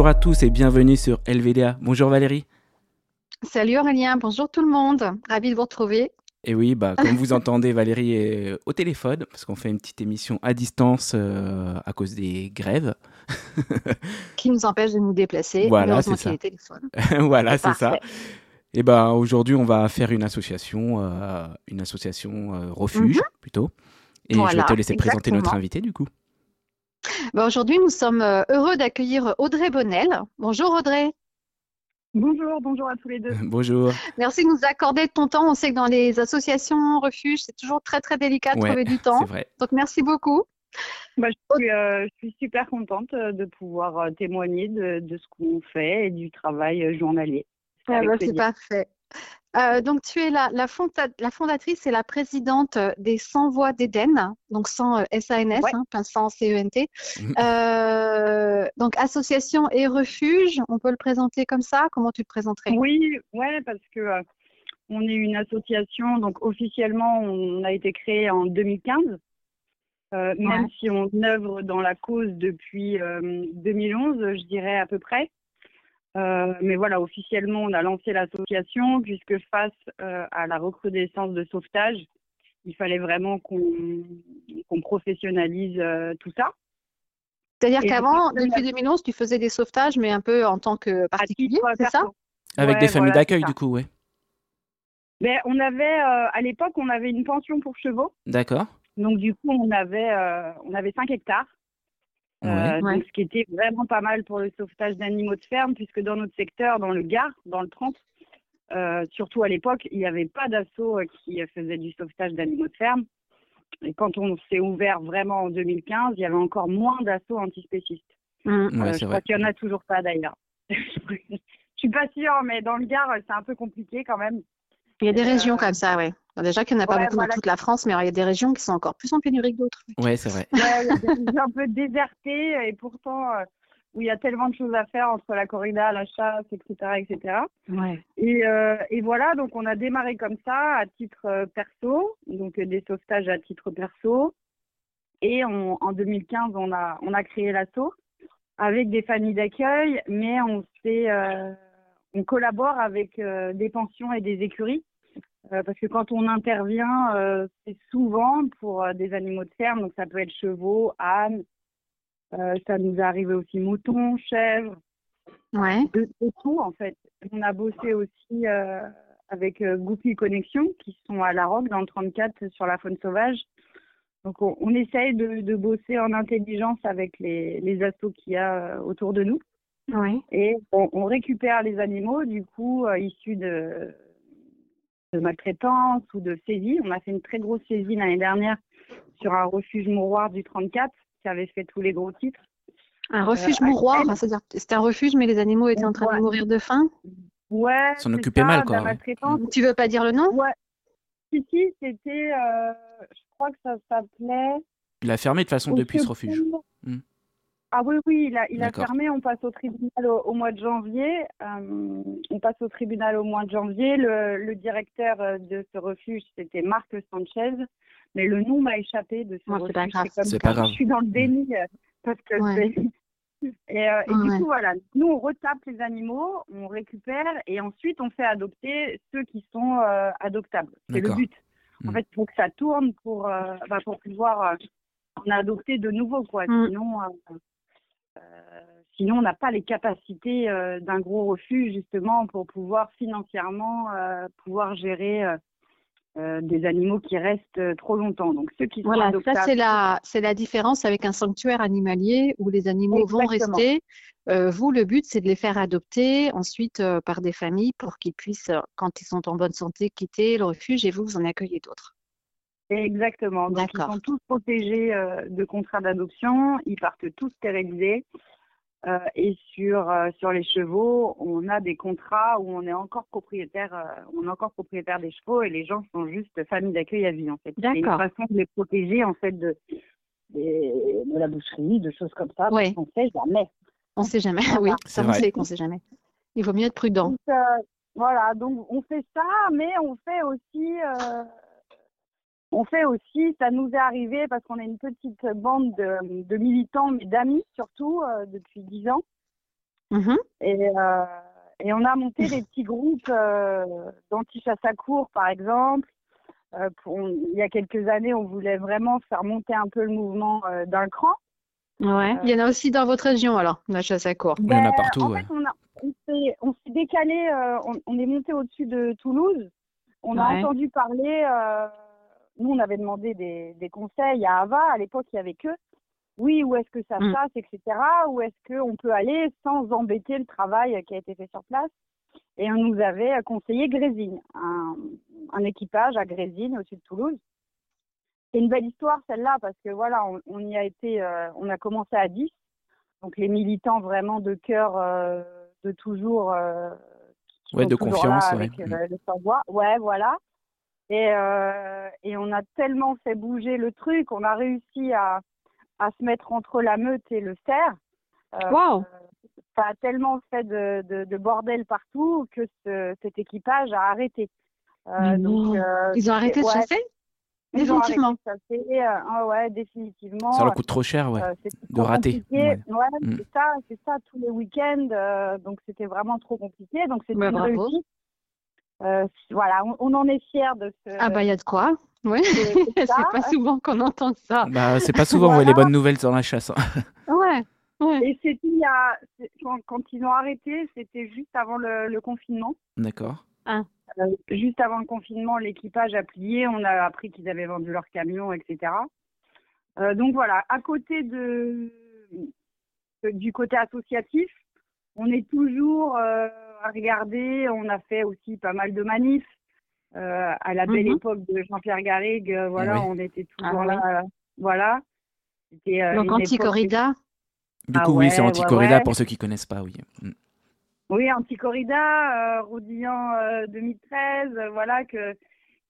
Bonjour à tous et bienvenue sur LVDA. Bonjour Valérie. Salut Aurélien, bonjour tout le monde. Ravi de vous retrouver. Et oui, bah, comme vous entendez, Valérie est au téléphone parce qu'on fait une petite émission à distance euh, à cause des grèves. Qui nous empêche de nous déplacer. Voilà, c'est ça. voilà, c'est ça. Et ben aujourd'hui, on va faire une association, euh, une association euh, refuge mhm. plutôt. Et je vais te laisser présenter notre invité du coup. Bah, aujourd'hui, nous sommes heureux d'accueillir Audrey Bonnel. Bonjour Audrey. Bonjour, bonjour à tous les deux. bonjour. Merci de nous accorder ton temps. On sait que dans les associations refuges, c'est toujours très très délicat de trouver du temps. Vrai. Donc merci beaucoup. Bah, euh, je, suis, super contente euh, de pouvoir euh, témoigner de, ce qu'on fait et du travail journalier. Ah bah, c'est parfait. Euh, donc, tu es la, la, fondatrice et la présidente des 100 voix d'Éden, donc sans SANS, hein, pas sans CENT. Mhm. Euh, donc, association et refuge, on peut le présenter comme ça? Comment tu le présenterais? Oui, ouais, parce que euh, on est une association, donc officiellement, on a été créé en 2015. Même si on œuvre dans la cause depuis 2011, je dirais à peu près. Euh, mais voilà, officiellement, on a lancé l'association puisque face euh, à la recrudescence de sauvetage, il fallait vraiment qu'on professionnalise euh, tout ça. C'est-à-dire qu'avant, depuis 2011, tu faisais des sauvetages, mais un peu en tant que particulier, c'est ça? Avec des familles d'accueil, du coup, oui. Ben, on avait, à l'époque, on avait une pension pour chevaux. D'accord. Donc, du coup, on avait, on avait 5 hectares. Euh, donc, ce qui était vraiment pas mal pour le sauvetage d'animaux de ferme, puisque dans notre secteur, dans le Gard, dans le 30, euh, surtout à l'époque, il n'y avait pas d'assaut euh, qui faisait du sauvetage d'animaux de ferme. Et quand on s'est ouvert vraiment en 2015, il y avait encore moins d'assauts antispécistes. Mmh. je crois qu'il n'y en a toujours pas d'ailleurs. je suis pas sûre, mais dans le Gard, c'est un peu compliqué quand même. Il y a des régions comme ça, oui. Déjà qu'il n'y en a pas beaucoup dans toute la France, mais il y a des régions qui sont encore plus en pénurie que d'autres. Oui, c'est vrai. il y a des régions un peu désertées et pourtant euh, où il y a tellement de choses à faire entre la corrida, la chasse, etc. etc. Ouais. Et, euh, et, voilà, donc on a démarré comme ça à titre euh, perso, donc des sauvetages à titre perso. Et en 2015, on a, on a créé l'assaut avec des familles d'accueil, mais on, on collabore avec des pensions et des écuries euh, parce que quand on intervient, euh, c'est souvent pour euh, des animaux de ferme, donc ça peut être chevaux, ânes, ça nous est arrivé aussi moutons, chèvres, ouais. de, tout en fait. On a bossé aussi avec Goupil Connexion qui sont à La Roque dans le 34 sur la faune sauvage. Donc on, on essaye de, de, bosser en intelligence avec les, les assos qu'il y a autour de nous. Ouais. Et on, on, récupère les animaux du coup issus de de maltraitance ou de saisie. On a fait une très grosse saisie l'année dernière sur un refuge mouroir du 34 qui avait fait tous les gros titres. Un refuge euh, mouroir, c'est-à-dire c'était un refuge mais les animaux étaient en train de mourir de faim Ouais. S'en occupait mal quoi. Tu veux pas dire le nom? Ouais. Si, si, c'était, euh, je crois que ça s'appelait. Il a fermé de façon depuis ce refuge. Ah oui, oui, il a, il a fermé. On passe au tribunal au, mois de janvier. Euh, on passe au tribunal au mois de janvier. Le, le directeur euh, de ce refuge, c'était Marc Sanchez. Mais le nom m'a échappé de ce refuge. C'est pas grave. Je suis dans le déni euh, parce que c'est. Et, et du coup, voilà, nous, on retape les animaux, on récupère et ensuite, on fait adopter ceux qui sont adoptables. C'est le but. En hmm. fait, pour que ça tourne, pour, bah, pour pouvoir en adopter de nouveau, quoi. Hmm. Sinon, euh, sinon, on n'a pas les capacités euh, d'un gros refus justement pour pouvoir financièrement euh, pouvoir gérer des animaux qui restent trop longtemps. Donc ceux qui voilà, ça c'est la c'est la différence avec un sanctuaire animalier où les animaux vont rester. vous, le but c'est de les faire adopter ensuite par des familles pour qu'ils puissent, quand ils sont en bonne santé, quitter le refuge et vous vous en accueillez d'autres. Exactement. Donc, ils sont tous protégés euh, de contrats d'adoption. Ils partent tous stérilisés. Euh, et sur euh, sur les chevaux, on a des contrats où on est encore propriétaire, on est encore propriétaire des chevaux et les gens sont juste famille d'accueil à vie en fait. C'est une façon de les protéger en fait de de, la boucherie, de choses comme ça. Oui. On sait jamais. On sait jamais. Oui, ça on sait qu'on sait jamais. Il vaut mieux être prudent. voilà, donc on fait ça, mais on fait aussi on fait aussi, ça nous est arrivé parce qu'on est une petite bande de, militants, mais d'amis surtout, euh, depuis dix ans. Mmh et, et, on a monté des petits groupes d'anti-chasse à cours, par exemple. il y a quelques années, on voulait vraiment faire monter un peu le mouvement d'un cran. Ouais. il y en a aussi dans votre région, alors, la chasse à cours. il y en a ben, partout, en fait, on, s'est décalé, on, est monté au-dessus de Toulouse. On a entendu parler, nous, on avait demandé des, des conseils à Ava. À l'époque, il n'y avait que oui, où est-ce que ça mm. passe, etc. Où est-ce qu'on peut aller sans embêter le travail qui a été fait sur place? Et on nous avait conseillé Grésine, un, équipage à Grésine, au sud de Toulouse. C'est une belle histoire celle-là parce que voilà, on, y a été, euh, on a commencé à 10, donc les militants vraiment de cœur, euh, de toujours, euh, ouais, de confiance, avec mm. le savoir. Ouais, voilà. Et, et on a tellement fait bouger le truc, on a réussi à, à se mettre entre la meute et le cerf. Euh, Ça a tellement fait de, de, bordel partout que cet équipage a arrêté. Euh, donc, euh, Ils ont arrêté de chasser? Définitivement. De chasser, ah ouais, définitivement. Ça leur coûte trop cher, ouais, de rater. Ouais, mm. c'est ça, c'est ça, tous les week-ends. donc c'était vraiment trop compliqué. Donc c'était une réussite. Voilà, on, on, en est fiers de ce. Ah bah il y a de quoi. Oui, c'est pas souvent qu'on entend ça. Bah, c'est pas souvent les bonnes nouvelles dans la chasse. Hein. ouais. Ouais. Et c'était il y a, quand, ils ont arrêté, c'était juste avant le, confinement. D'accord. Ah. Euh, juste avant le confinement, l'équipage a plié. On a appris qu'ils avaient vendu leur camion, etc. Euh, donc voilà, à côté de, du côté associatif, on est toujours euh, à regarder. On a fait aussi pas mal de manifs. Euh, à la belle mhm. époque de Jean-Pierre Garrigue, euh, voilà, ah on était toujours ah là. voilà. Euh, Donc anti-corrida Du coup, oui, c'est anti-corrida pour ceux qui connaissent pas, oui. Mm. Oui, anti-corrida, Rodillan 2013, voilà, que,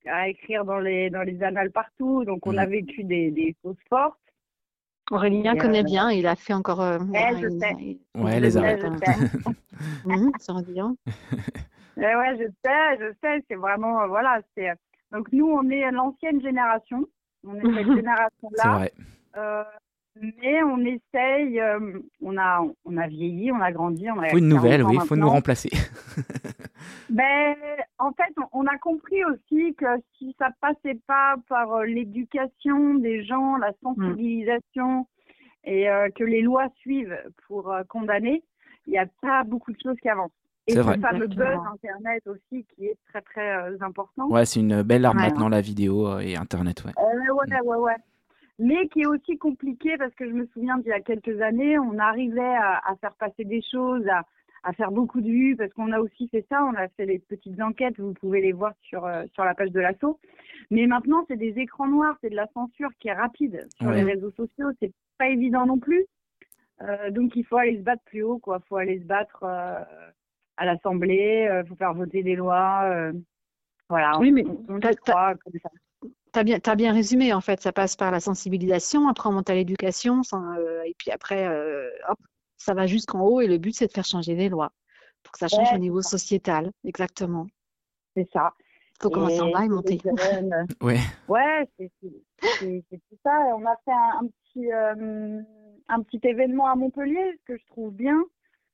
à écrire dans les, dans les annales partout. Donc, on a mm. vécu des, des choses fortes. Aurélien connaît bien, il a fait encore. Euh, ouais, je sais. ouais, les arrêts. mmh, c'est Rodillan. Eh ouais, je sais, je sais, c'est vraiment, euh, voilà, c'est. Euh, donc nous, on est l'ancienne génération, on est cette génération-là. Euh, mais on essaye, on a, on a vieilli, on a grandi, on a. Faut une nouvelle, oui, il faut nous remplacer. ben, en fait, on, a compris aussi que si ça passait pas par l'éducation des gens, la sensibilisation et que les lois suivent pour condamner, il n'y a pas beaucoup de choses qui avancent. Et le fameux buzz Internet aussi qui est très très euh, important. Ouais, c'est une belle arme maintenant la vidéo euh, et Internet, ouais. Euh, ouais, ouais, ouais. Mais qui est aussi compliqué parce que je me souviens d'il y a quelques années, on arrivait à, faire passer des choses, à, à, faire beaucoup de vues parce qu'on a aussi fait ça, on a fait les petites enquêtes, vous pouvez les voir sur, sur la page de l'assaut. Mais maintenant, c'est des écrans noirs, c'est de la censure qui est rapide sur les réseaux sociaux, c'est pas évident non plus. donc il faut aller se battre plus haut, quoi. Il faut aller se battre à l'Assemblée, il euh, faut faire voter des lois. Euh, voilà. Oui, mais tu as bien, as bien résumé, en fait. Ça passe par la sensibilisation, après on monte à l'éducation, euh, et puis après, hop, ça va jusqu'en haut, et le but, c'est de faire changer les lois pour que ça change au niveau sociétal. Exactement. C'est ça. Il faut commencer en bas et monter. ouais, ouais c'est tout ça. On a fait un, petit, un petit événement à Montpellier, que je trouve bien.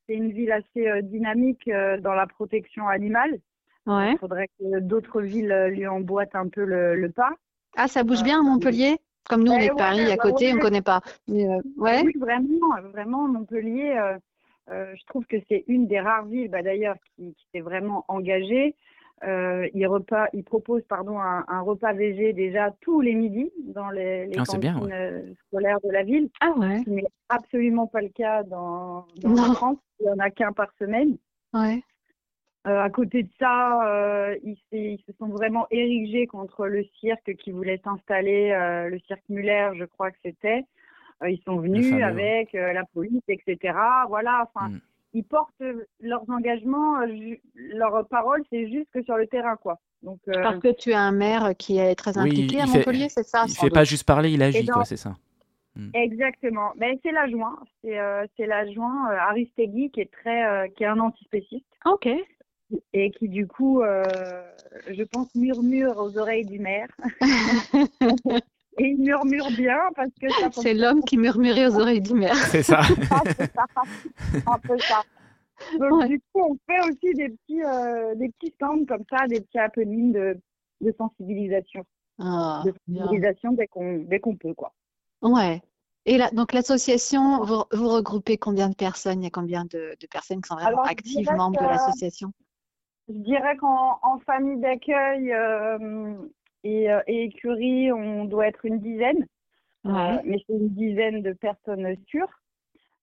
C'est une ville assez euh, dynamique euh, dans la protection animale. Ouais. Il faudrait que d'autres villes euh, lui emboîtent un peu le, pas. Ah, ça bouge bien à Montpellier? Comme nous, on est de Paris à côté, on ne connaît pas. ouais. Oui, vraiment, vraiment, Montpellier, je trouve que c'est une des rares villes, bah, d'ailleurs, qui, qui s'est vraiment engagée. Euh, il, repas, il propose pardon, un, un, repas VG déjà tous les midis dans les, les ah, cantines euh, scolaires de la ville. Ah ouais. Ce n'est absolument pas le cas dans, dans France. Il n'y en a qu'un par semaine. Ouais. Euh, à côté de ça, euh, ils, ils, se sont vraiment érigés contre le cirque qui voulait s'installer, euh, le cirque Muller, je crois que c'était. ils sont venus avec la police, etc. Voilà, enfin, mm ils portent leurs engagements, leurs paroles, c'est juste que sur le terrain, quoi. Donc, euh, Parce que tu as un maire qui est très impliqué à Montpellier, c'est ça? Il ne fait pas juste parler, il agit, quoi, c'est ça. Hmm. Exactement. Ben, c'est l'adjoint, c'est euh, l'adjoint euh, Aristegui qui est très, qui est un antispéciste. Ok. Et qui du coup, je pense, murmure aux oreilles du maire. Et il murmure bien parce que C'est l'homme qui murmurait aux oreilles du maire. C'est ça. un peu ça. Donc, du coup, on fait aussi des petits, euh, des petits stands comme ça, des petits happenings de, de sensibilisation. Ah, de sensibilisation dès qu'on dès qu'on peut, quoi. Ouais. Et là, donc l'association, vous, vous, regroupez combien de personnes? Il y a combien de, de personnes qui sont vraiment actives membres de l'association? Je dirais qu'en en famille d'accueil euh, et, euh, et, écurie, on doit être une dizaine. Ouais. mais c'est une dizaine de personnes sûres.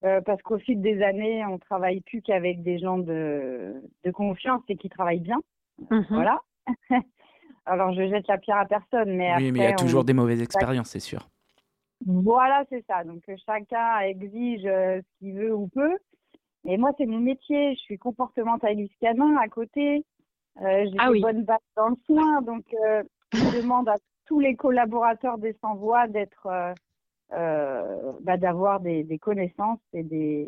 Euh, parce qu'au fil des années, on travaille plus qu'avec des gens de, de, confiance et qui travaillent bien. Mhm. Voilà. Alors, je jette la pierre à personne, mais oui, mais il y a toujours des mauvaises expériences, c'est sûr. Voilà, c'est ça. Donc, chacun exige euh, ce qu'il veut ou peut. Et moi, c'est mon métier. Je suis comportementaliste canin à côté. Euh, j'ai ah des bonnes bases dans le soin. Donc, je demande à tous les collaborateurs des Sans-Voix d'être euh, bah, d'avoir des, des, connaissances et des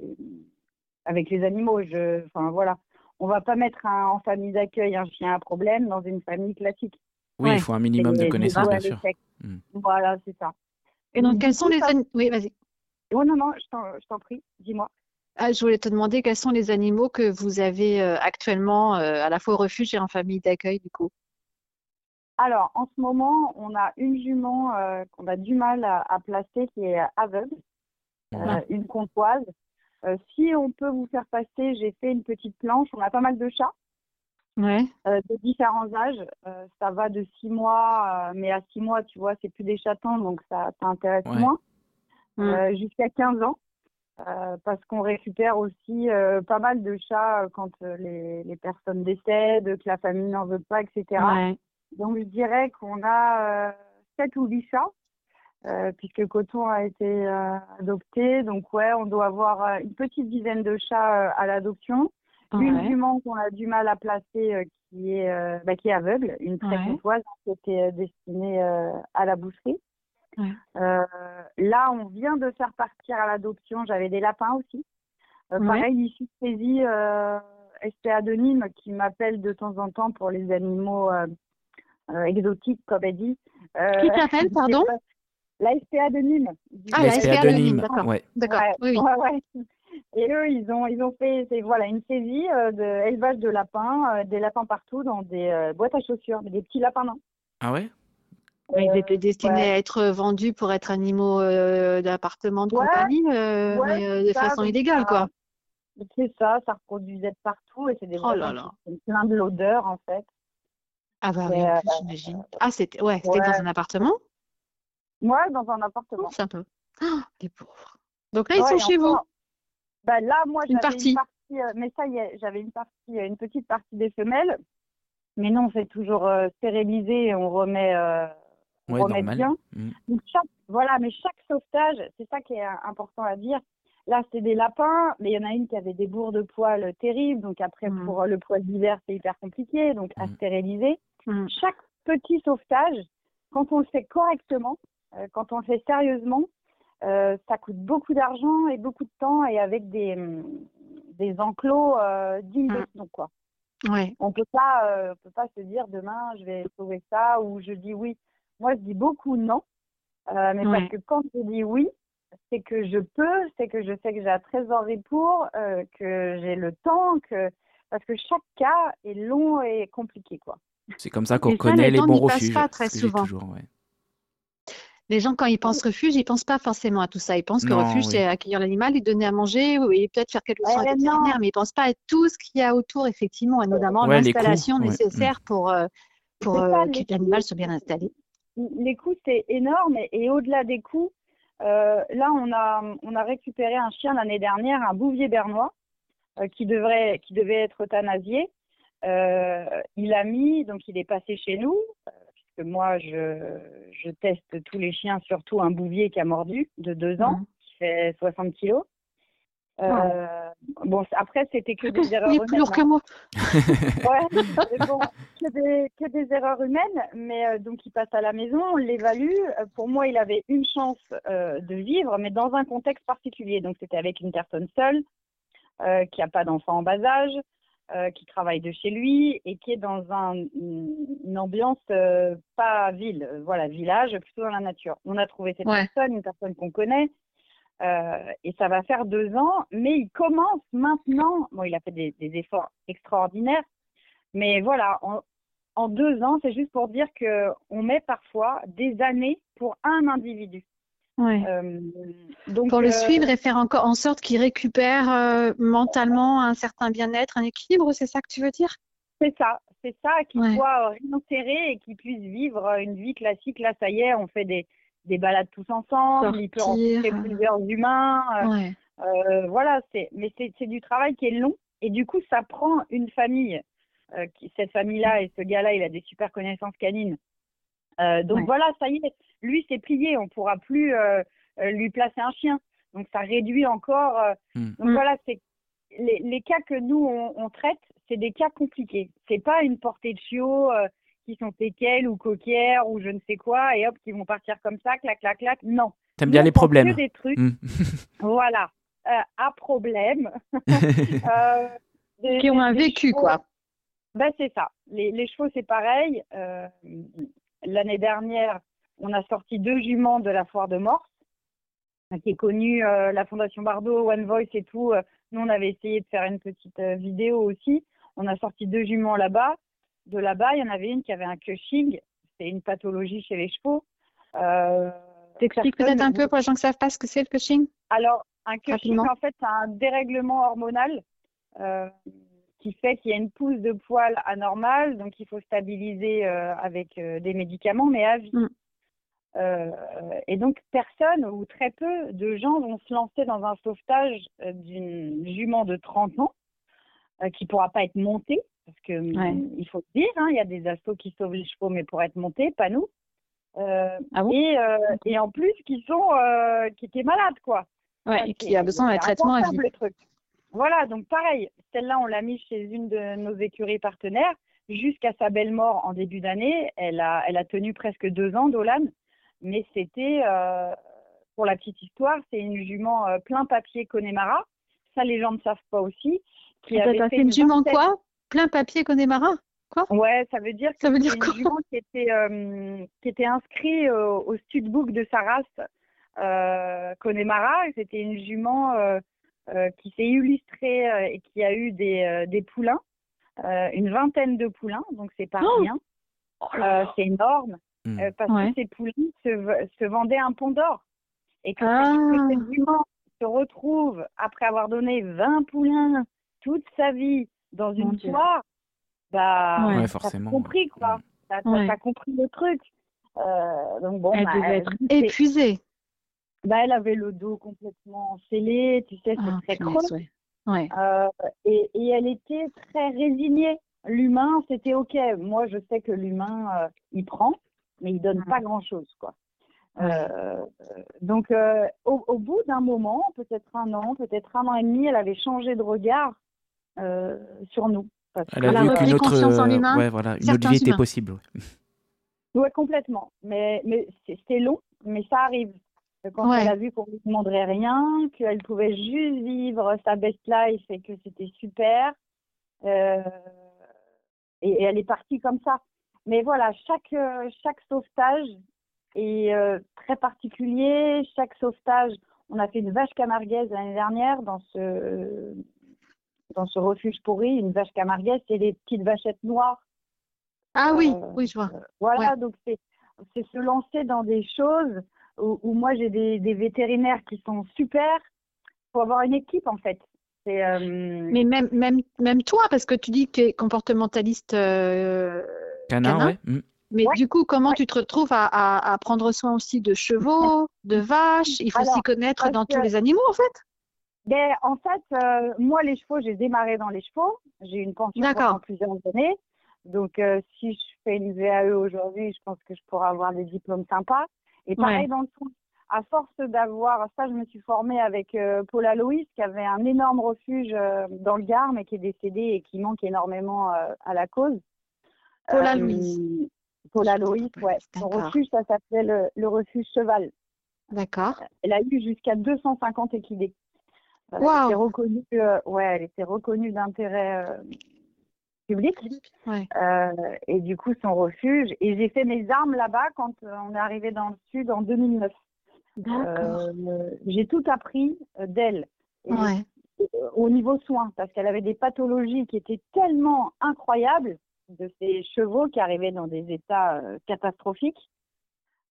avec les animaux. Je, enfin voilà, on va pas mettre un, en famille d'accueil un chien à problème dans une famille classique. Oui, il faut un minimum de connaissances, bien sûr. Hmm. Voilà, c'est ça. Et donc, quels sont les animaux Oui, vas-y. Oh non, non, je t'en prie, dis-moi. Ah, je voulais te demander quels sont les animaux que vous avez euh, actuellement euh, à la fois au refuge et en famille d'accueil, du coup? Alors, en ce moment, on a une jument euh, qu'on a du mal à, placer qui est aveugle, euh, une compoise. Euh, si on peut vous faire passer, j'ai fait une petite planche. On a pas mal de chats. de différents âges. ça va de six mois, mais à six mois, tu vois, c'est plus des chatons, donc ça t'intéresse moins. Mm. Jusqu'à 15 ans. Parce qu'on récupère aussi pas mal de chats quand les, les, personnes décèdent, que la famille n'en veut pas, etc. Donc, je dirais qu'on a euh, 7 ou 8 chats, euh, puisque Coton a été euh, adopté. Donc, ouais, on doit avoir euh, une petite dizaine de chats à l'adoption. Une jument qu'on a du mal à placer qui, est, bah, qui est aveugle, une très ouais. qui était destinée à la boucherie. Là, on vient de faire partir à l'adoption. J'avais des lapins aussi. Pareil, ici de saisie, SPA de Nîmes qui m'appelle de temps en temps pour les animaux euh, exotique, comme elle dit. Euh, Qui t'appelle, pardon La SPA de Nîmes. Ah, la SPA de Nîmes, d'accord. Ouais. D'accord, oui, Et eux, ils ont, ils ont fait voilà, une saisie euh, d'élevage de lapins, des lapins partout dans des boîtes à chaussures, des petits lapins nains. Ah ouais? Ils étaient destinés à être vendus pour être animaux d'appartement de compagnie, mais de façon illégale, quoi. C'est ça, ça reproduisait de partout et c'est des oh là là. plein de l'odeur en fait. Ah bah oui, euh, j'imagine. Ah, c'était ouais, c'était dans un appartement? Ouais, dans un appartement. C'est un peu. Oh, les pauvres. Donc là, ils sont chez vous bah Là, moi, j'avais une partie. Euh, mais ça y est, j'avais une partie, euh, une petite partie des femelles. Mais non, on fait toujours stériliser et on remet, on remet bien. Mm. Donc, chaque, voilà, mais chaque sauvetage, c'est ça qui est important à dire. Là, c'est des lapins, mais il y en a une qui avait des bourres de poils terribles. Donc après, mm. pour le poil d'hiver, c'est hyper compliqué. Donc à mm. stériliser. Chaque petit sauvetage, quand on le fait correctement, euh, quand on le fait sérieusement, euh, ça coûte beaucoup d'argent et beaucoup de temps et avec des, des enclos euh, dignes de nom, quoi. Ouais. On peut pas, euh, on peut pas se dire demain je vais sauver ça ou je dis oui. Moi, je dis beaucoup non, mais parce que quand je dis oui, c'est que je peux, c'est que je sais que j'ai la trésorerie pour, que j'ai le temps, que parce que chaque cas est long et compliqué, quoi. C'est comme ça qu'on connaît les, bons refuges. Pas très souvent. Toujours, ouais. Les gens, quand ils pensent refuge, ils pensent pas forcément à tout ça. Ils pensent que refuge, c'est accueillir l'animal, lui donner à manger, et peut-être faire quelques soins vétérinaires, mais ils pensent pas à tout ce qu'il y a autour, effectivement, et notamment l'installation nécessaire pour, euh, pour euh, que l'animal soit bien installé. Les coûts, c'est énorme, et, au-delà des coûts, euh, là, on a, on a récupéré un chien l'année dernière, un bouvier bernois, qui, devrait, qui devait être euthanasié. Euh, il a mis, donc il est passé chez nous, euh, puisque moi je, je, teste tous les chiens, surtout un bouvier qui a mordu de deux ans, mmh. qui fait 60 kilos. Euh, bon, après, c'était que des erreurs humaines. plus lourd que moi. ouais, bon, que, des, que des, erreurs humaines, mais donc il passe à la maison, on l'évalue. pour moi, il avait une chance de vivre, mais dans un contexte particulier. Donc c'était avec une personne seule, qui n'a pas d'enfant en bas âge, euh, qui travaille de chez lui et qui est dans un, une ambiance euh, pas ville, euh, voilà, village, plutôt dans la nature. On a trouvé cette personne, une personne qu'on connaît. Et ça va faire deux ans, mais il commence maintenant. Bon, il a fait des, efforts extraordinaires, mais voilà, en, deux ans, c'est juste pour dire que on met parfois des années pour un individu. Ouais. donc, pour le suivre et faire encore en sorte qu'il récupère mentalement un certain bien-être, un équilibre, c'est ça que tu veux dire? C'est ça, c'est ça, qu'il soit réinséré et qu'il puisse vivre une vie classique. Là, ça y est, on fait des, des balades tous ensemble, il peut rencontrer plusieurs humains. Euh, euh, voilà, c'est, mais c'est, du travail qui est long et du coup, ça prend une famille. Euh, qui, cette famille-là et ce gars-là, il a des super connaissances canines. donc voilà, ça y est, lui c'est plié, on pourra plus lui placer un chien. Donc ça réduit encore. Hmm. Donc voilà, c'est les, les, cas que nous on, on traite, c'est des cas compliqués. C'est pas une portée de chiot qui sont séquelles ou coquières ou je ne sais quoi et hop qui vont partir comme ça, clac, clac, clac. Non. T'aimes bien les problèmes. des trucs. Hmm. voilà. Euh, à problème. euh, qui ont un vécu, quoi. Ben, c'est ça. Les, les chevaux, c'est pareil. Euh, L'année dernière, on a sorti deux juments de la foire de Morse, qui est connue, euh, la Fondation Bardot, One Voice et tout. Nous, on avait essayé de faire une petite vidéo aussi. On a sorti deux juments là-bas de là-bas, il y en avait une qui avait un Cushing, c'est une pathologie chez les chevaux. Euh, T'expliques peut-être un peu pour les gens qui ne savent pas ce que c'est le Cushing? Alors, un Cushing, en fait, c'est un dérèglement hormonal euh, qui fait qu'il y a une pousse de poils anormale, donc il faut stabiliser euh, avec euh, des médicaments, mais à vie. Mm. et donc, personne ou très peu de gens vont se lancer dans un sauvetage d'une jument de 30 ans qui ne pourra pas être montée parce que hum, il faut le dire, hein, il y a des astos qui sauvent les chevaux, mais pour être montés, pas nous. Euh, ah et, euh, et, en plus, qui sont euh, qui étaient malades, quoi. Ouais, et qui a besoin d'un traitement à vie. Voilà, donc pareil, celle-là, on l'a mise chez une de nos écuries partenaires. Jusqu'à sa belle mort en début d'année, elle a, elle a tenu presque deux ans, Dolan. Mais c'était, pour la petite histoire, c'est une jument plein papier Connemara. Ça, les gens ne savent pas aussi. Qui avait fait une jument quoi? Plein papier Connemara Quoi? Ouais, ça veut dire que ça veut dire quoi? qui était, euh, qui était inscrit au, au studbook de sa race euh, Connemara. C'était une jument euh, euh, qui s'est illustrée euh, et qui a eu des, des poulains, une vingtaine de poulains, donc c'est pas oh rien. Oh c'est énorme hmm. parce que ces poulains se, se vendaient un pont d'or. Et quand ah. cette jument se retrouve après avoir donné 20 poulains toute sa vie dans une soirée, bah, ouais, forcément. compris quoi. T'as as compris le truc. Euh, donc bon, elle bah, devait être épuisée. Bah, elle avait le dos complètement scellé, tu sais, c'est ah, très creux. Ouais. Euh, et, et, elle était très résignée. L'humain, c'était ok. Moi, je sais que l'humain, euh, il prend, mais il donne pas grand chose, quoi. Euh, donc, euh, au, au, bout d'un moment, peut-être un an, peut-être un an et demi, elle avait changé de regard sur nous. Elle a vu qu'une autre, en ouais, voilà, une autre vie était possible. Oui, complètement. Mais, mais c'était long, mais ça arrive. Quand elle a vu qu'on ne lui demanderait rien, qu'elle pouvait juste vivre sa best life et que c'était super, euh, et, elle est partie comme ça. Mais voilà, chaque, chaque sauvetage est euh, très particulier. Chaque sauvetage, on a fait une vache camarguaise l'année dernière dans ce dans ce refuge pourri, une vache camarguaise, c'est les petites vachettes noires. Ah oui, euh, oui, je vois. Euh, voilà, donc c'est se lancer dans des choses où, moi j'ai des, des, vétérinaires qui sont super. Faut avoir une équipe en fait. Euh, Mais même, même, même toi, parce que tu dis que tu es comportementaliste canin, Ouais. Mm. Mais du coup, comment tu te retrouves à, à, prendre soin aussi de chevaux, de vaches? Il faut s'y connaître dans tous les animaux en fait ben, en fait, euh, moi, les chevaux, j'ai démarré dans les chevaux. J'ai une pension pendant plusieurs années. Donc, euh, si je fais une VAE aujourd'hui, je pense que je pourrais avoir des diplômes sympas. Et pareil dans le fond, à force d'avoir, ça, je me suis formée avec euh, Paula Loïs, qui avait un énorme refuge dans le Gard, mais qui est décédé et qui manque énormément à la cause. Paula Loïs. Paula Loïs, ouais. Son refuge, ça s'appelait le, le, refuge Cheval. D'accord. Elle a eu jusqu'à 250 équidés. Elle était reconnue, euh, ouais, elle était reconnue d'intérêt euh, public. Euh, et du coup, son refuge. Et j'ai fait mes armes là-bas quand on est arrivé dans le sud en 2009. j'ai tout appris d'elle. Au niveau soins, parce qu'elle avait des pathologies qui étaient tellement incroyables de ces chevaux qui arrivaient dans des états catastrophiques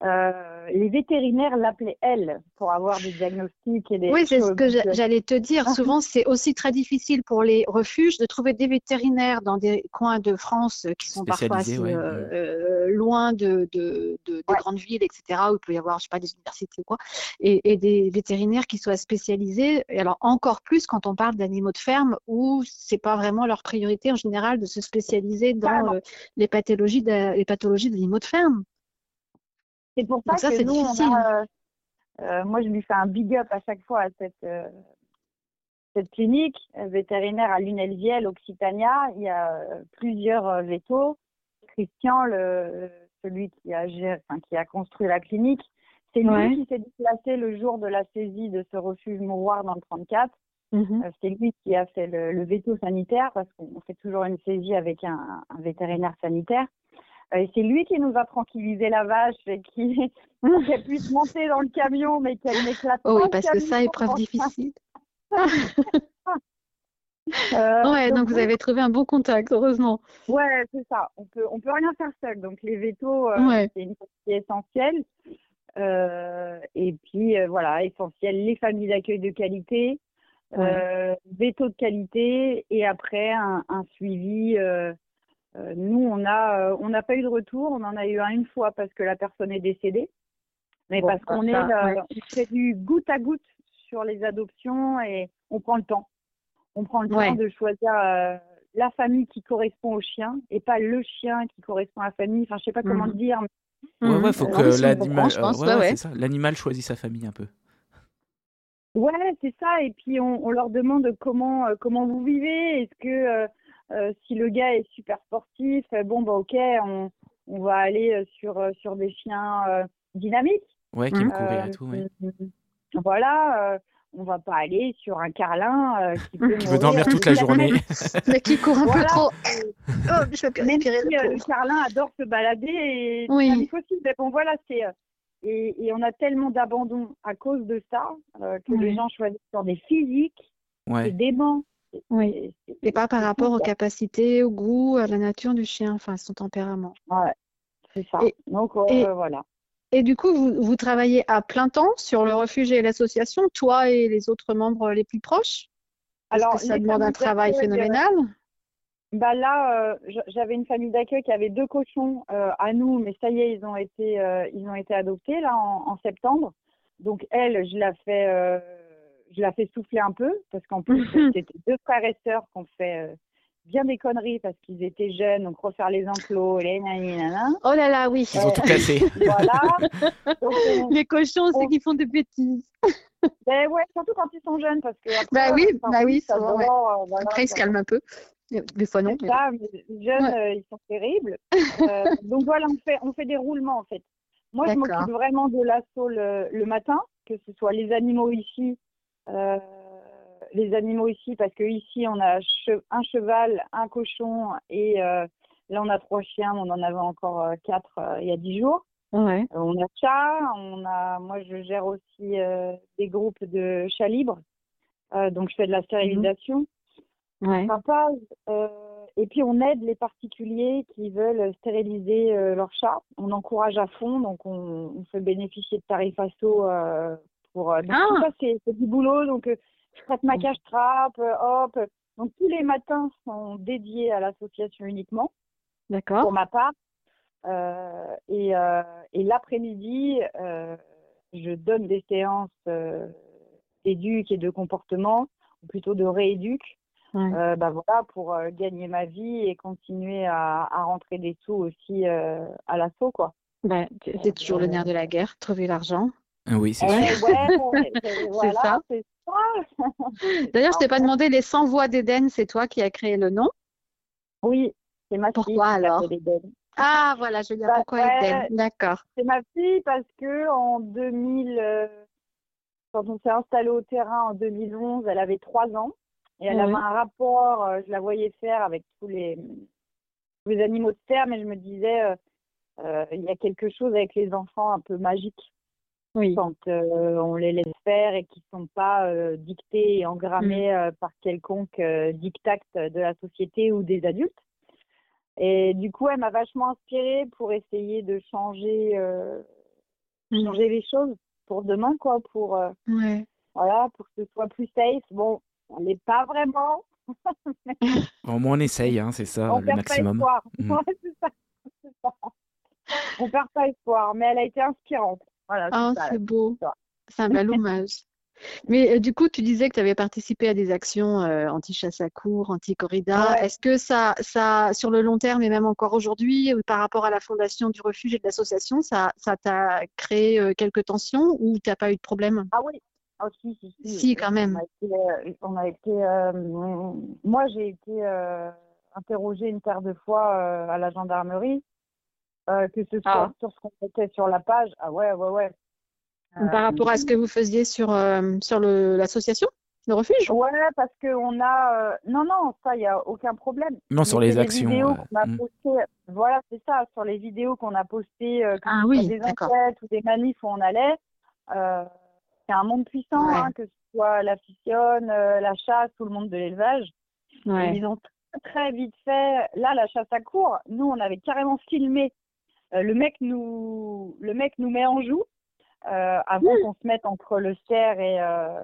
euh, les vétérinaires l'appelaient elle pour avoir des diagnostics et des. Oui, c'est ce que j'allais te dire. Ah. Souvent, c'est aussi très difficile pour les refuges de trouver des vétérinaires dans des coins de France qui sont parfois assez, euh, euh, loin de, de, de des grandes villes, etc., où il peut y avoir, je sais pas, des universités ou quoi, et, et, des vétérinaires qui soient spécialisés. Et alors, encore plus quand on parle d'animaux de ferme, où c'est pas vraiment leur priorité en général de se spécialiser dans les pathologies d'animaux de ferme. C'est pour ça, que nous, on a, euh, euh, moi, je lui fais un big up à chaque fois à cette, euh, cette clinique vétérinaire à Lunelviel, Occitania. Il y a plusieurs vétos. Christian, le, celui qui a, enfin, qui a construit la clinique, c'est lui qui s'est déplacé le jour de la saisie de ce refuge mouroir dans le 34. Mhm. C'est lui qui a fait le, veto sanitaire parce qu'on fait toujours une saisie avec un vétérinaire sanitaire. Euh, et c'est lui qui nous a tranquillisé la vache et qui qu'elle puisse monter dans le camion, mais qu'elle n'éclate pas. Oui, parce que ça, épreuve difficile. euh, ouais, donc vous avez trouvé un bon contact, heureusement. Ouais, c'est ça. On peut, on peut rien faire seul. Donc les vétos, euh, c'est une partie essentielle. Euh, et puis voilà, essentiel, les familles d'accueil de qualité, ouais. veto de qualité, et après un, un suivi euh, nous, on a, euh, on n'a pas eu de retour. On en a eu un une fois parce que la personne est décédée, mais parce qu'on est, euh, fait du goutte à goutte sur les adoptions et on prend le temps. On prend le temps de choisir la famille qui correspond au chien et pas le chien qui correspond à la famille. Enfin, je sais pas comment le mmh. dire. Mais... Ouais, ouais, faut que l'animal, l'animal choisisse sa famille un peu. Ouais, c'est ça. Et puis on, on leur demande comment comment vous vivez. Est-ce que euh, si le gars est super sportif, euh, bon, bah, ok, on, on va aller euh, sur, sur des chiens dynamiques. Ouais, qui aiment courir et tout. Voilà, on va pas aller sur un carlin qui, peut veut dormir toute la journée. Mais qui court un peu trop. oh, je peux Même si le carlin adore se balader et oui. c'est Mais bon, voilà, c'est. Et, et, on a tellement d'abandon à cause de ça que les gens choisissent sur des physiques. Ouais. C'est dément. Oui. Et pas par rapport aux capacités, au goût, à la nature du chien, enfin son tempérament. Ouais, c'est ça. Donc voilà. Et du coup, vous, vous, travaillez à plein temps sur le refuge et l'association, toi et les autres membres les plus proches? Alors, ça demande un travail phénoménal. Bah là, euh, j'avais une famille d'accueil qui avait deux cochons euh, à nous, mais ça y est, ils ont été, euh, ils ont été adoptés là en, en septembre. Donc elle, je la fais je la fais souffler un peu parce qu'en plus, c'était deux frères et sœurs qui ont fait euh, bien des conneries parce qu'ils étaient jeunes, donc refaire les enclos, les nanana. Oh là là, oui. Ils ont tout cassé. voilà. les cochons, c'est qu'ils font des bêtises. ben ouais, surtout quand ils sont jeunes parce que. bah oui, bah oui, ça va. Euh, après, ils se calment un peu. Des fois non. Ça, mais jeunes, euh, ils sont terribles. donc voilà, on fait, on fait des roulements en fait. Moi, je m'occupe vraiment de l'assaut le, le, matin, que ce soit les animaux ici euh, les animaux ici, parce que ici on a un cheval, un cochon et euh, là on a trois chiens, on en avait encore euh, quatre il y a dix jours. Ouais. on a chat, on a, moi je gère aussi des groupes de chats libres, donc je fais de la stérilisation. Ouais. et puis on aide les particuliers qui veulent stériliser leurs chats. On encourage à fond, donc on, on fait bénéficier de tarifs assos pour, euh, donc ah. tout ça, c'est du boulot. Donc, euh, je prête ma cache trappe, euh, hop. Donc, tous les matins sont dédiés à l'association uniquement. D'accord. Pour ma part. et, et l'après-midi, je donne des séances d'éduc et de comportement, ou plutôt de rééduc. bah voilà, pour gagner ma vie et continuer à, à rentrer des sous aussi à l'assaut, quoi. Ben, c'est toujours le nerf de la guerre, trouver l'argent. Oui, c'est ça. D'ailleurs, je t'ai pas demandé les 100 voix d'Éden, c'est toi qui as créé le nom? Oui, c'est ma fille. Pourquoi alors? Ah, voilà, je veux dire bah, pourquoi Eden. D'accord. C'est ma fille parce que en 2000, euh, quand on s'est installé au terrain en 2011, elle avait 3 ans et elle avait un rapport, euh, je la voyais faire avec tous les, les animaux de terre, mais je me disais, euh, il y a quelque chose avec les enfants un peu magique. Quand on les laisse faire et qui ne sont pas dictés et engrammés mm. par quelconque dictat de la société ou des adultes. Et du coup, elle m'a vachement inspirée pour essayer de changer, mm. changer les choses pour demain, quoi, pour, voilà, pour que ce soit plus safe. Bon, on n'est pas vraiment. Au moins, on essaye, hein, c'est ça, le maximum. Pas mm. ça, ça. On perd pas espoir, mais elle a été inspirante. Voilà, oh, c'est beau. C'est un bel hommage. Mais euh, du coup, tu disais que tu avais participé à des actions euh, anti-chasse à cour, anti-corrida. Est-ce que ça, ça, sur le long terme et même encore aujourd'hui, par rapport à la fondation du refuge et de l'association, ça, ça t'a créé euh, quelques tensions ou tu n'as pas eu de problème? Ah oui, ah, si, si, si, si, quand même. On a été, moi, j'ai été interrogée une paire de fois à la gendarmerie, que ce soit ah. sur ce qu'on mettait sur la page. Ah ouais, ouais, ouais. Par euh, rapport à ce que vous faisiez sur, euh, sur l'association le refuge? Ouais, parce qu'on a. Euh, non, non, ça, il n'y a aucun problème. Non, sur les actions. Hmm. Voilà, c'est ça, sur les vidéos qu'on a postées, ah, oui, des enquêtes ou des manifs où on allait. c'est un monde puissant, hein, que ce soit la fissionne, la chasse ou le monde de l'élevage. Ils ont très vite fait. Là, la chasse à court, nous, on avait carrément filmé. Le, mec nous, le mec nous met en joue euh, avant qu'on se mette entre le cerf et euh,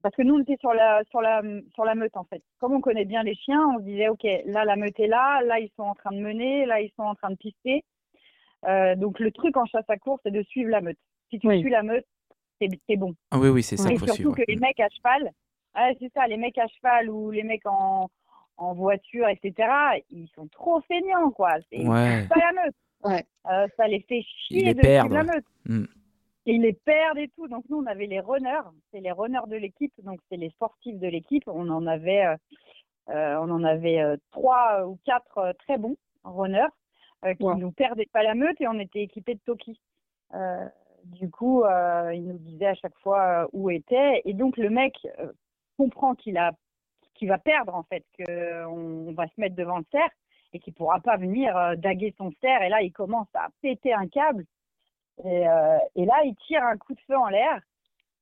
parce que nous on était sur la sur la sur la meute en fait. Comme on connaît bien les chiens, on se disait ok là la meute est là, là ils sont en train de mener, là ils sont en train de pister. Euh, donc le truc en chasse à course c'est de suivre la meute. Si tu suis la meute, c'est bon. Ah oui oui c'est ça. Et surtout que les mecs à cheval, c'est ça, les mecs à cheval ou les mecs en en voiture, etc. Ils sont trop feignants quoi. C'est pas la meute. Ouais. Euh, ça les fait chier de suivre la meute. Hmm ils les perdent et tout. Donc nous, on avait les runners, c'est les runners de l'équipe, donc c'est les sportifs de l'équipe. On en avait, euh, euh on en avait euh, trois ou quatre euh, très bons runners qui nous perdaient pas la meute et on était équipés de Toki. du coup, il nous disait à chaque fois où était. Et donc le mec comprend qu'il a, qu'il va perdre en fait, qu'on va se mettre devant le cerf et qu'il pourra pas venir daguer son cerf. Et là, il commence à péter un câble. Et, euh, et, là, il tire un coup de feu en l'air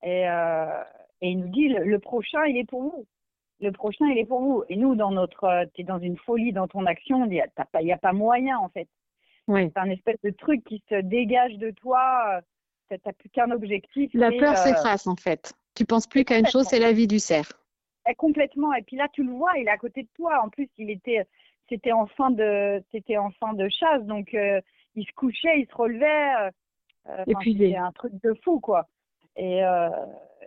et, euh, et, il nous dit le, prochain, il est pour vous. Le prochain, il est pour vous. Et nous, dans notre, euh, tu es dans une folie dans ton action, il n'y a, pas moyen en fait. Oui. C'est un espèce de truc qui se dégage de toi. Tu n'as plus qu'un objectif. La peur s'efface en fait. Tu penses plus qu'à une chose, c'est la vie du cerf. Et complètement. Et puis là, tu le vois, il est à côté de toi. En plus, il était, c'était en fin de, c'était en fin de chasse, donc il se couchait, il se relevait. Euh, c'est un truc de fou, quoi. Et, euh,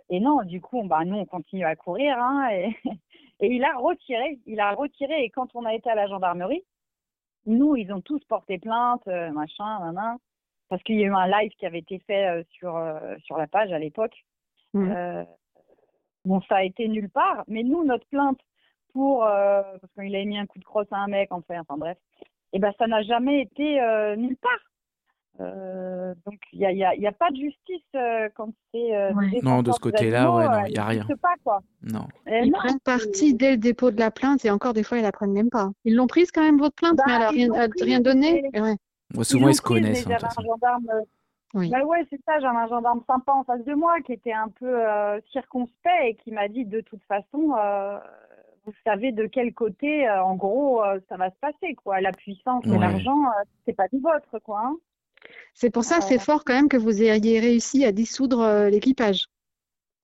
et non, du coup, bah, nous, on continue à courir. Hein, et, et il a retiré. Il a retiré. Et quand on a été à la gendarmerie, nous, ils ont tous porté plainte, euh, machin, nan, parce qu'il y a eu un live qui avait été fait sur, sur la page à l'époque. Mmh. bon, ça a été nulle part. Mais nous, notre plainte pour. parce qu'il avait mis un coup de crosse à un mec, en fait, enfin bref. Et ben, ça n'a jamais été nulle part. Euh, donc il n'y a, y a, y a, pas de justice euh, quand c'est euh, non de ce côté-là ouais, il n'y a rien pas, quoi. non ils prennent partie dès le dépôt de la plainte et encore des fois ils la prennent même pas ils l'ont prise quand même votre plainte mais bah, elle n'a rien, rien donné ouais. souvent ils, se connaissent hein, un gendarme oui. Bah ouais, c'est ça, j'avais un gendarme sympa en face de moi qui était un peu circonspect et qui m'a dit de toute façon, vous savez de quel côté, en gros, ça va se passer, quoi. La puissance et l'argent, c'est pas du vôtre, quoi. Hein. C'est pour ça, c'est fort quand même que vous ayez réussi à dissoudre euh, l'équipage,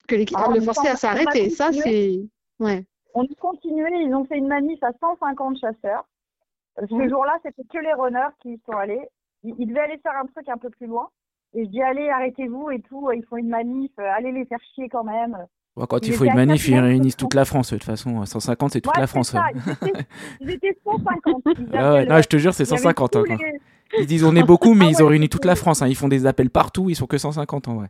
que l'équipage ah, le forcer à s'arrêter. Ça, c'est ouais. On a continué. Ils ont fait une manif à 150 chasseurs. Ce mmh. jour-là, c'était que les runners qui y sont allés. Ils, devaient aller faire un truc un peu plus loin. Et je dis allez, arrêtez-vous et tout. Ils font une manif. Euh, allez les faire chier quand même. Quand il faut une manif, ils réunissent toute la France, de toute façon. 150, c'est toute la France. Ils, étaient, 150. Ah non, je te jure, c'est 150. Ils disent on est beaucoup, mais ah ils ont réuni toute la France. Hein. Ils font des appels partout. Ils sont que 150 en vrai.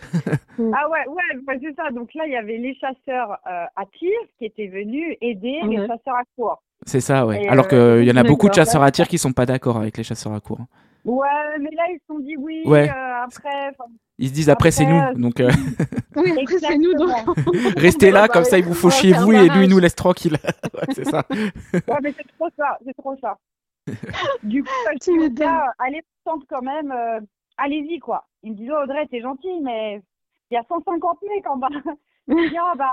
ah ouais, ouais, c'est ça. Donc là, il y avait les chasseurs euh, à tir qui étaient venus aider les chasseurs à court. C'est ça, ouais. Alors euh, qu'il y en a beaucoup de chasseurs à tir qui sont pas d'accord avec les chasseurs à court. Hein. Ouais, mais là, ils se sont dit oui, ouais. Euh, après. Ils se disent après, c'est nous. Donc, Oui, après c'est nous. Donc... Restez là, comme ça, il vous faut chier vous et lui, il nous laisse tranquille. c'est ça. ouais, mais c'est trop ça, c'est trop ça. du coup, je dis, allez, tente quand même, euh, allez-y, quoi. Il me dit, oh, Audrey, t'es gentille, mais il y a 150 mecs en bas. Il me dit, oh, bah,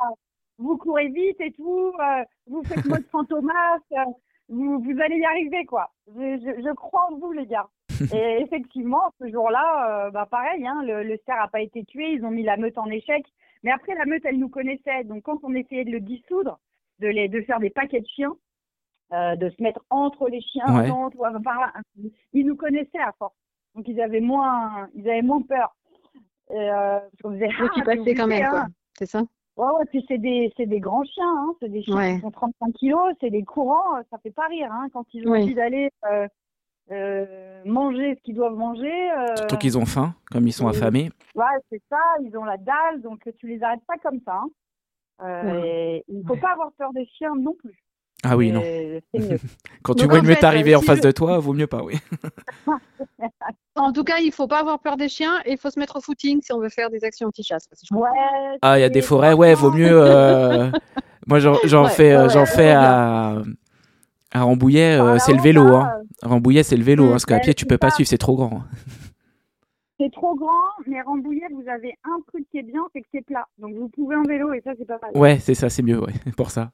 vous courez vite et tout, euh, vous faites mode fantomas, euh, vous, vous allez y arriver, quoi. Je, je, je crois en vous, les gars. Et effectivement, ce jour-là, euh, bah pareil, hein, le, le cerf n'a pas été tué, ils ont mis la meute en échec. Mais après, la meute, elle nous connaissait. Donc, quand on essayait de le dissoudre, de, les, de faire des paquets de chiens, euh, de se mettre entre les chiens, ouais. entre, ils nous connaissaient à force. Donc, ils avaient moins, ils avaient moins peur. Et, euh, parce qu'on disait, ah, tu passais quand même, quoi. C'est ça? Ouais, ouais, puis c'est des, c'est des grands chiens, hein. c'est des chiens ouais. qui font 35 kilos, c'est des courants, ça fait pas rire, hein, quand ils ont ouais. envie d'aller euh, euh, manger ce qu'ils doivent manger. Euh... Surtout qu'ils ont faim, comme ils sont affamés. Ouais, c'est ça, ils ont la dalle, donc tu les arrêtes pas comme ça. Hein. Euh, ouais. Il ne faut pas avoir peur des chiens non plus. Ah oui, non. Quand tu donc, vois une arriver en face de toi, vaut mieux pas, oui. en tout cas, il faut pas avoir peur des chiens et il faut se mettre au footing si on veut faire des actions anti-chasse. Ouais, ah, il y a des forêts, ouais, vaut mieux. Euh... Moi, j'en ouais, fais, ouais, j'en fais à, à Rambouillet, euh, c'est le vélo. Hein. Rambouillet, c'est le vélo, hein, parce qu'à pied, tu peux pas suivre, c'est trop grand. C'est trop grand, mais Rambouillet, vous avez un truc qui est bien, c'est que c'est plat. Donc vous pouvez en vélo et ça, c'est pas mal. Ouais, c'est ça, c'est mieux, ouais, pour ça.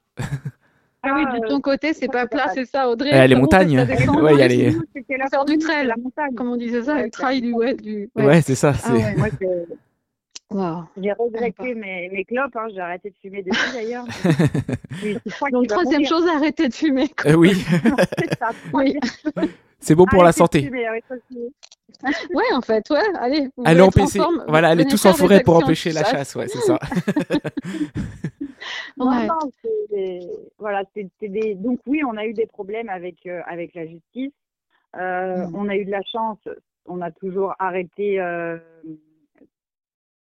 Ah oui, de ton côté, c'est pas plat, c'est ça, Audrey. Il y a les montagnes. Ouais, il y a les. Faire du trail, la montagne, comme on disait ça, le trail du. Ouais, du... ouais. ouais c'est ça. Wow. J'ai regretté mes, mes clopes, hein. j'ai arrêté de fumer depuis d'ailleurs. Donc, troisième chose, arrêter de fumer. Euh, oui. ça, oui. C'est bon pour la santé. Fumer, ouais, en fait, ouais. Allez, allez empêcher. Voilà, allez tous en forêt pour empêcher la chasse, ouais, c'est ça. ouais. non, des... voilà, c'est des... donc oui, on a eu des problèmes avec euh, avec la justice. Euh, mmh. On a eu de la chance. On a toujours arrêté.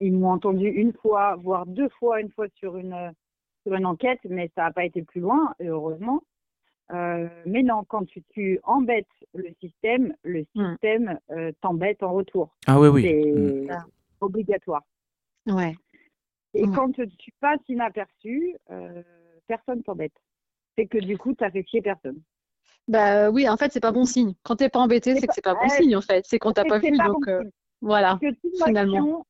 Euh... Ils m'ont entendu une fois, voire deux fois, une fois sur une sur une enquête, mais ça n'a pas été plus loin, heureusement. Euh, mais non, quand tu, tu, embêtes le système, le système mmh. euh, t'embête en retour. Ah oui, oui. C'est mmh. obligatoire. Ouais. Et ouais. quand tu passes inaperçu, euh, personne t'embête. C'est que du coup, tu as fait chier personne. Bah oui, en fait, c'est pas bon signe. Quand t'es pas embêté, c'est que c'est pas bon signe, en fait. C'est qu'on t'a pas vu, pas donc bon voilà. Parce que finalement.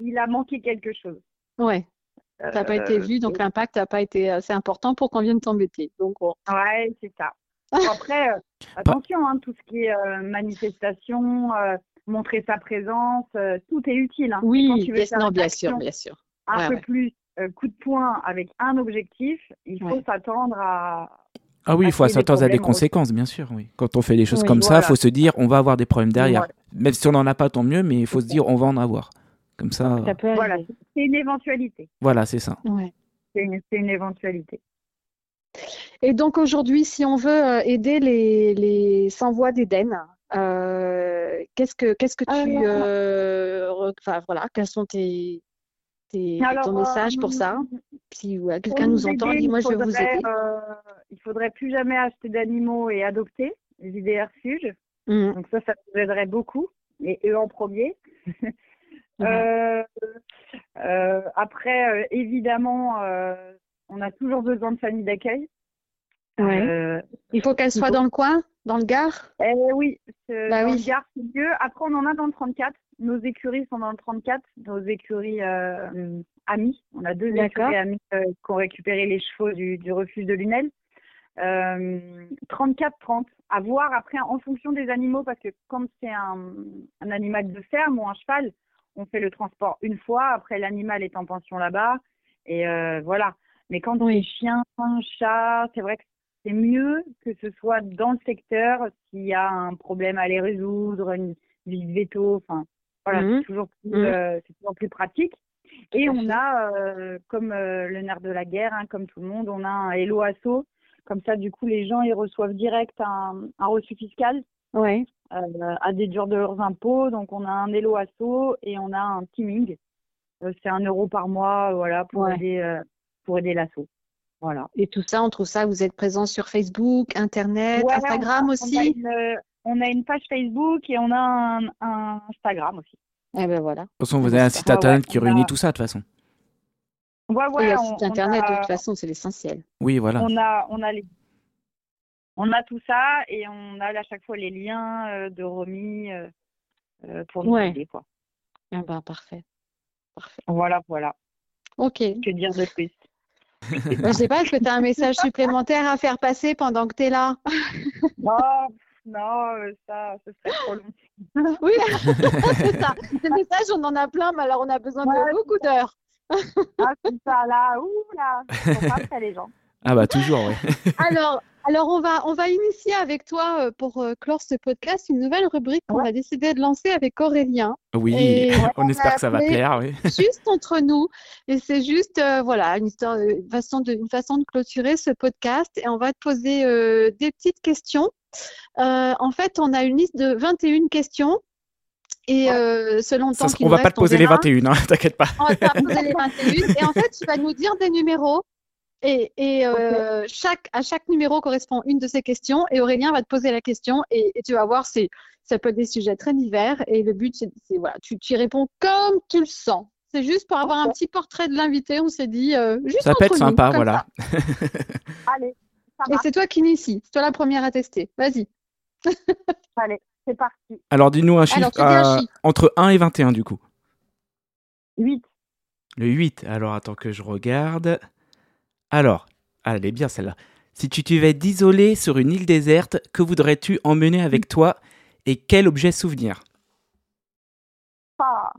Il a manqué quelque chose. Ouais. Ça n'a pas été vu, donc l'impact n'a pas été assez important pour qu'on vienne t'embêter. Donc. Ouais, c'est ça. Après, euh, attention, hein, tout ce qui est euh, manifestation, euh, montrer sa présence, tout est utile. Hein. Oui, tu veux non, bien sûr, bien sûr. Un ouais, peu ouais. plus coup de poing avec un objectif, il faut ouais. s'attendre à. Ah oui, il faut s'attendre à des conséquences, aussi. bien sûr. Oui. Quand on fait des choses oui, comme voilà. ça, il faut se dire on va avoir des problèmes derrière. Même si on n'en a pas, tant mieux, mais il faut se dire on va en avoir. Comme ça. ça peut voilà, c'est une éventualité. Voilà, c'est ça. Ouais. C'est une, une, éventualité. Et donc aujourd'hui, si on veut aider les, les sans-voix d'Éden, euh, qu'est-ce que qu'est-ce que tu, euh, enfin voilà, quels sont tes, tes Alors, ton message pour ça Si ouais, quelqu'un nous entend, dit moi je vais vous aider. Euh, il faudrait plus jamais acheter d'animaux et adopter, les idées refuges. Mmh. Donc ça, ça nous aiderait beaucoup, et eux en premier. Euh, euh, après, euh, évidemment, euh, on a toujours besoin de famille d'accueil. Ouais. Euh, il faut qu'elle soit dans le coin, dans le Gard? Eh Oui, bah dans oui. le Gard, c'est mieux. Après, on en a dans le 34. Nos écuries sont dans le 34, nos écuries amis. On a deux écuries amis qui ont récupéré les chevaux du, du refuge de Lunel. 34-30, à voir après en fonction des animaux, parce que quand c'est un, un animal de ferme ou un cheval, on fait le transport une fois, après l'animal est en pension là-bas, et euh, voilà. Mais quand oui. c'est chien, chat, c'est vrai que c'est mieux que ce soit dans le secteur s'il y a un problème à les résoudre, une visite veto, enfin voilà, mmh. c'est toujours, plus, mmh. euh, toujours plus pratique. Et on a, euh, comme euh, le nerf de la guerre, hein, comme tout le monde, on a un Hello Asso. Comme ça, du coup, les gens, ils reçoivent direct un, un reçu fiscal. Ouais à déduire de leurs impôts. Donc, on a un Hello Asso et on a un teaming. Euh, c'est un euro par mois, voilà, pour ouais. aider, euh, pour aider l'asso. Voilà. Et tout ça, on trouve ça, vous êtes présent sur Facebook, Internet, ouais, Instagram on, aussi on a, une, on a, une, page Facebook et on a un, un Instagram aussi. Eh ben voilà. De toute façon, vous avez un site internet qui réunit a... tout ça, de toute façon. Ouais, ouais, et un site internet, a... de toute façon, c'est l'essentiel. Oui, voilà. On a, on a les on a tout ça et on a à chaque fois les liens euh, de remis. Euh, pour nous aider. Quoi. Ah bah, parfait. parfait. Voilà, voilà. Ok. Que dire de plus? Je sais pas, est-ce que tu as un message supplémentaire à faire passer pendant que tu es là? Non, non, ça, ce serait trop long. oui, c'est ça. Des messages, on en a plein, mais alors on a besoin de beaucoup d'heures. ah, c'est ça, là, ouh là, on les gens. Ah bah toujours, oui. alors, alors on va on va initier avec toi euh, pour euh, clore ce podcast une nouvelle rubrique qu'on a décidé de lancer avec Aurélien. Oui, on, espère que ça va plaire. Oui. Juste entre nous, et c'est juste euh, voilà une histoire, une façon de une façon de clôturer ce podcast et on va te poser des petites questions. en fait, on a une liste de 21 questions et selon le temps On va pas te poser les 21, hein, t'inquiète pas. On va te poser les 21. Et en fait, tu vas nous dire des numéros et, et euh, chaque, à chaque numéro correspond une de ces questions et Aurélien va te poser la question et, tu vas voir, c'est, ça peut être des sujets très divers et le but, c'est, voilà, tu, tu y réponds comme tu le sens. C'est juste pour avoir un petit portrait de l'invité, on s'est dit, euh, juste Ça peut être sympa, voilà. Allez. et c'est toi qui initie, c'est toi la première à tester. Vas-y. Allez, c'est parti. Alors dis-nous un chiffre, un chiffre entre 1 et 21 du coup. 8. Le 8, alors attends que je regarde. Alors, elle est bien celle-là. Si tu devais t'isoler sur une île déserte, que voudrais-tu emmener avec toi et quel objet souvenir? Ah.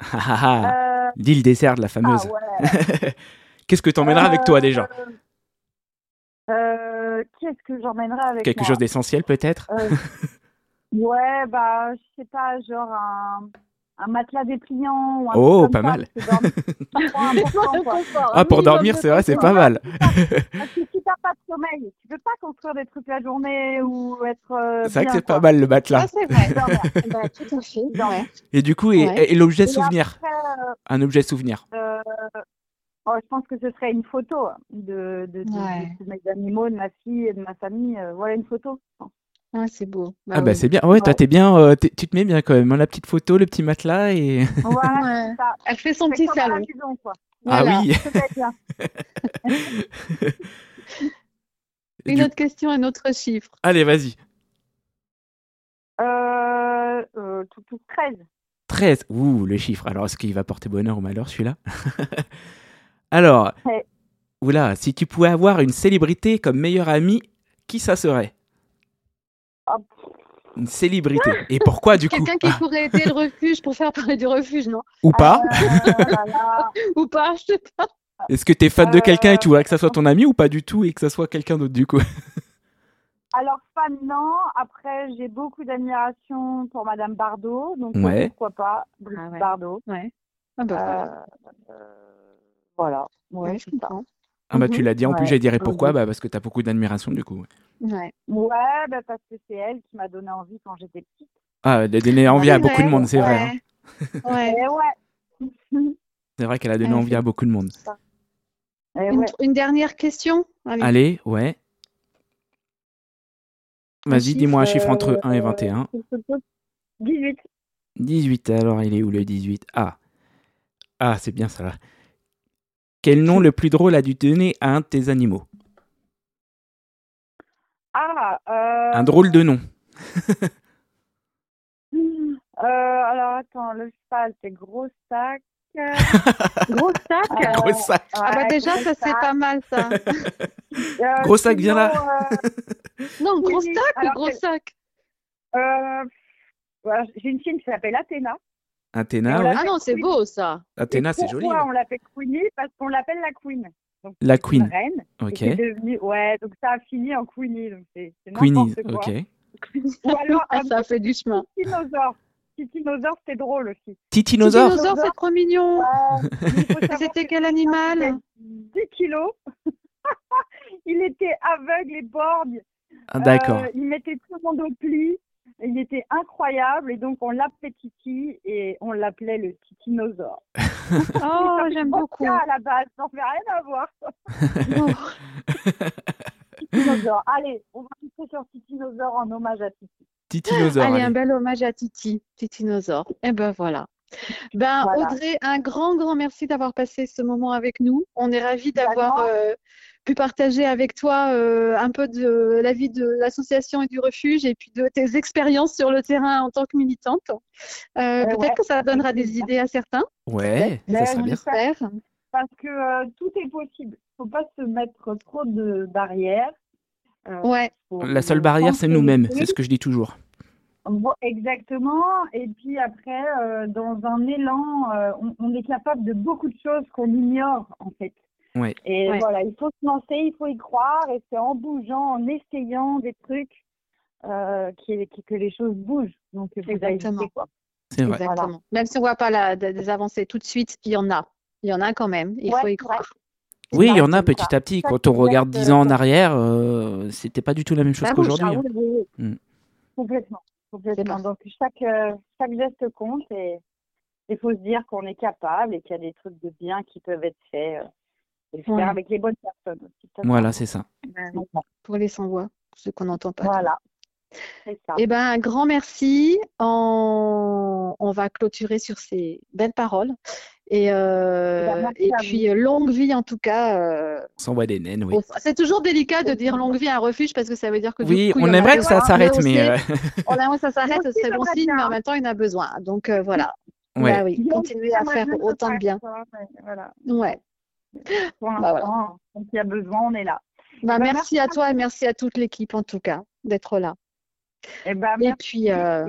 ah, ah, ah. Euh, L'île déserte, la fameuse. Qu'est-ce que tu emmèneras avec toi déjà? Euh, euh, Qu'est-ce que j'emmènerai avec Quelque chose d'essentiel peut-être? Ouais, bah, je sais pas, genre un un matelas dépliant ou un Oh, pas mal. ah, pour dormir, c'est vrai, c'est pas mal. Parce que si t'as pas de sommeil, tu peux pas construire des trucs la journée ou être. Euh, c'est vrai que c'est pas mal le matelas. c'est vrai. bah, tout à fait. Et du coup, et, l'objet souvenir? euh, Un objet souvenir euh, oh, Je pense que ce serait une photo de, de, de, mes animaux, de ma fille et de ma famille. voilà une photo. Ah, c'est beau. Bah ah, bah c'est bien. Ouais, toi, t'es bien, euh, tu te mets bien quand même. Hein, la petite photo, le petit matelas et. Voilà, ça. Elle fait son petit salon. Ah oui. Une autre question, un autre chiffre. Allez, vas-y. Euh, euh, tout, tout 13. 13. Ouh, le chiffre. Alors, est-ce qu'il va porter bonheur ou malheur, celui-là? Alors, oula, si tu pouvais avoir une célébrité comme meilleure amie, qui ça serait? Une célébrité. Et pourquoi du coup Quelqu'un qui pourrait aider le refuge pour faire parler du refuge, non? Ou pas. ah, Ou pas, je sais pas. Est-ce que tu es fan de quelqu'un et tu voudrais que ça soit ton ami ou pas du tout et que ça soit quelqu'un d'autre du coup? Alors fan non, après j'ai beaucoup d'admiration pour Madame Bardot, donc pourquoi pas? Ah Bardot. Ouais. Ah bah, euh, voilà, ouais, je comprends. Ah bah tu mhm. l'as dit, en plus j'ai dirais pourquoi? Bah, Parce que tu as beaucoup d'admiration du coup. Ouais, ouais bah, parce que c'est elle qui m'a donné envie quand j'étais petite. Ah, elle a donné envie à beaucoup de monde, c'est vrai. Hein. Ouais. ouais. c'est vrai qu'elle a donné envie à beaucoup de monde. Une, une, dernière question? Allez, ouais. Vas-y, dis-moi un chiffre entre 1 et 21. 18. 18, alors il est où le 18 Ah, ah c'est bien ça là. Quel nom le plus drôle as-tu donné à un de tes animaux? Ah, euh... Un drôle de nom. euh, alors attends, le cheval, c'est gros sac. gros sac euh, Gros sac. Ah bah déjà, ça c'est pas mal ça. Euh, gros sac, viens là. Euh, non, gros sac ou gros sac J'ai une fille qui s'appelle Athéna. Athéna, Ah non, c'est beau ça. Athéna, c'est joli. Pourquoi on l'appelle Queenie? Parce qu'on l'appelle la Queen. La Queen. reine. Ok. Devenu... Ouais, donc ça a fini en Queenie. Donc c'est Queenie, ok. Ou alors, ah, ça fait du chemin. Titinosaure. Titinosaure, c'est drôle aussi. Titinosaure Titinosaure, c'est trop mignon. C'était quel animal 10 kilos. il était aveugle et borgne. Ah, D'accord. Euh, il mettait tout le monde au pli. Il était incroyable et donc on l'appelait Titi et on l'appelait le titinosaure. oh, j'aime beaucoup. à la base, ça fait rien à voir. titinosaure. Allez, on va passer sur titinosaure en hommage à Titi. Titinosaure. Allez, un bel hommage à Titi, titinosaure. Et eh ben voilà. Ben Audrey, un grand grand merci d'avoir passé ce moment avec nous. On est ravis d'avoir euh, pu partager avec toi un peu de la vie de l'association et du refuge et puis de tes expériences sur le terrain en tant que militante. Peut-être que ça donnera des idées à certains. Ouais, ça serait bien. Parce que tout est possible. Il ne faut pas se mettre trop de barrières. ouais. La seule barrière, c'est nous-mêmes. C'est ce que je dis toujours. Exactement. Et puis après, euh, dans un élan, euh, on, est capable de beaucoup de choses qu'on ignore en fait. Ouais. Et voilà, il faut se lancer, il faut y croire. Et c'est en bougeant, en essayant des trucs euh, que les choses bougent. Donc, Exactement. C'est vrai. Exactement. Même si on ne voit pas la, des avancées tout de suite, il y en a. Il y en a quand même. Il faut y croire. Oui, il y en a petit à petit. Quand on regarde dix ans en arrière, c'était pas du tout la même chose qu'aujourd'hui. Hein. Mm. Complètement. Donc chaque, euh, chaque geste compte et il faut se dire qu'on est capable et qu'il y a des trucs de bien qui peuvent être faits. Euh, et faire avec les bonnes personnes aussi. Voilà, c'est ça. Pour les sans-voix, ceux qu'on n'entend pas. Voilà. Eh ben, un grand merci. On... on va clôturer sur ces belles paroles. Et, euh, bah, et puis, longue vie en tout cas. Euh... S'envoie des naines, oui. C'est toujours délicat de dire longue vie à un refuge parce que ça veut dire que. Oui, on aimerait que ça s'arrête, mais. on aimerait que ça s'arrête, ce serait bon signe, mais en même temps, il en a besoin. Donc euh, voilà. Ouais. Bah, oui, continuer à faire autant de bien. Voilà. Ouais. Pour bah, voilà. quand il y a besoin, on est là. Bah, bah merci, à toi et merci à toute l'équipe en tout cas d'être là. Eh ben, et, puis. Euh...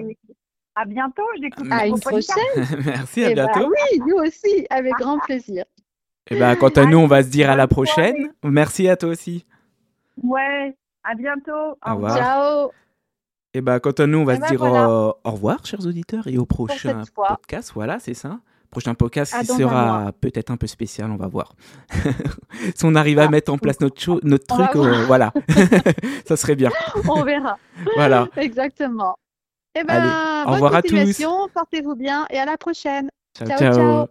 À bientôt, j'écoute. À une prochaine. Merci, à eh bientôt. oui, nous aussi, avec grand plaisir. Et eh ben, quant à nous, on va se dire à la prochaine. Merci à toi aussi. Ouais, à bientôt. Au revoir. Ciao. Et ben, quant à nous, on va se dire au revoir, chers auditeurs, et au prochain podcast. Voilà, c'est ça. Prochain podcast qui sera peut-être un peu spécial, on va voir. si on arrive à ah. mettre en place notre, notre truc, euh, voilà, ça serait bien. On verra. voilà. Exactement. Eh ben, au revoir à tous. Portez-vous bien et à la prochaine. ciao. ciao.